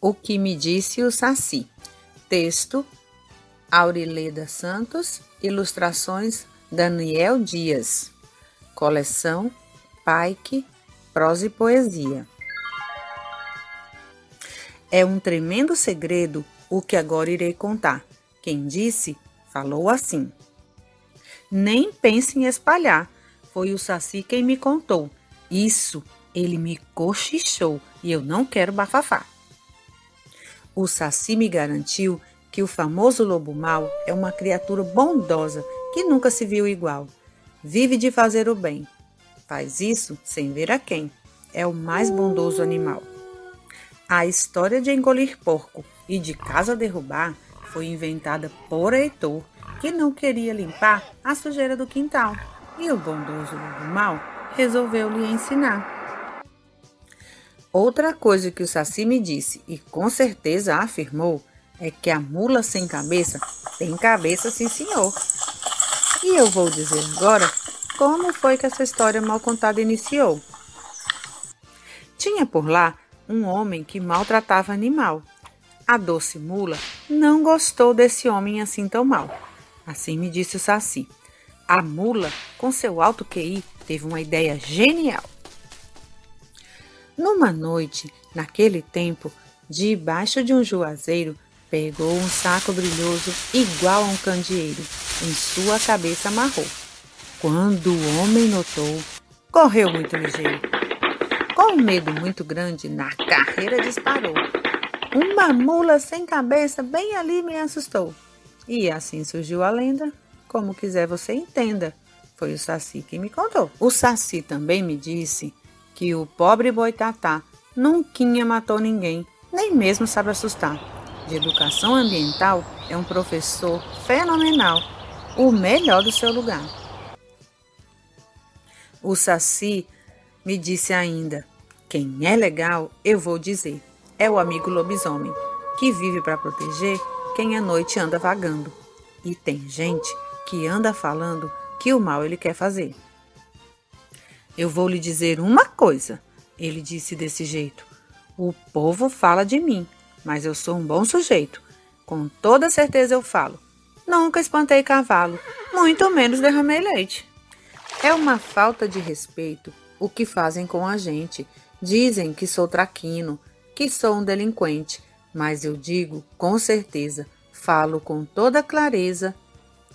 O que me disse o Saci. Texto Aurileda Santos, ilustrações Daniel Dias. Coleção Pike, prosa e poesia. É um tremendo segredo o que agora irei contar. Quem disse, falou assim. Nem pense em espalhar, foi o Saci quem me contou. Isso, ele me cochichou e eu não quero bafafá. O Saci me garantiu que o famoso lobo mau é uma criatura bondosa que nunca se viu igual. Vive de fazer o bem. Faz isso sem ver a quem. É o mais bondoso animal. A história de engolir porco e de casa derrubar foi inventada por Heitor, que não queria limpar a sujeira do quintal. E o bondoso lobo mau resolveu lhe ensinar. Outra coisa que o Saci me disse e com certeza afirmou é que a mula sem cabeça tem cabeça, sim, senhor. E eu vou dizer agora como foi que essa história mal contada iniciou. Tinha por lá um homem que maltratava animal. A doce mula não gostou desse homem assim tão mal. Assim me disse o Saci. A mula, com seu alto QI, teve uma ideia genial. Numa noite, naquele tempo, debaixo de um juazeiro, pegou um saco brilhoso igual a um candeeiro. Em sua cabeça amarrou. Quando o homem notou, correu muito ligeiro. Com um medo muito grande, na carreira disparou. Uma mula sem cabeça bem ali me assustou. E assim surgiu a lenda. Como quiser você entenda. Foi o Saci que me contou. O Saci também me disse que o pobre boitatá nunca matou ninguém, nem mesmo sabe assustar. De educação ambiental é um professor fenomenal, o melhor do seu lugar. O Saci me disse ainda: quem é legal, eu vou dizer, é o amigo lobisomem, que vive para proteger quem à noite anda vagando. E tem gente que anda falando que o mal ele quer fazer. Eu vou lhe dizer uma coisa, ele disse desse jeito. O povo fala de mim, mas eu sou um bom sujeito. Com toda certeza eu falo. Nunca espantei cavalo, muito menos derramei leite. É uma falta de respeito o que fazem com a gente. Dizem que sou traquino, que sou um delinquente, mas eu digo com certeza, falo com toda clareza,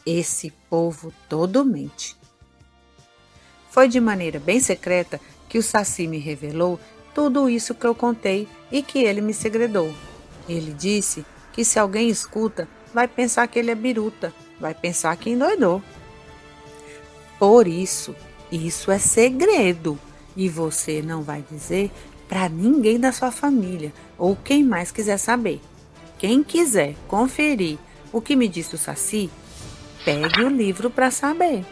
esse povo todo mente. Foi de maneira bem secreta que o Saci me revelou tudo isso que eu contei e que ele me segredou. Ele disse que se alguém escuta, vai pensar que ele é biruta, vai pensar que endoidou. Por isso, isso é segredo e você não vai dizer para ninguém da sua família ou quem mais quiser saber. Quem quiser conferir o que me disse o Saci, pegue o livro para saber.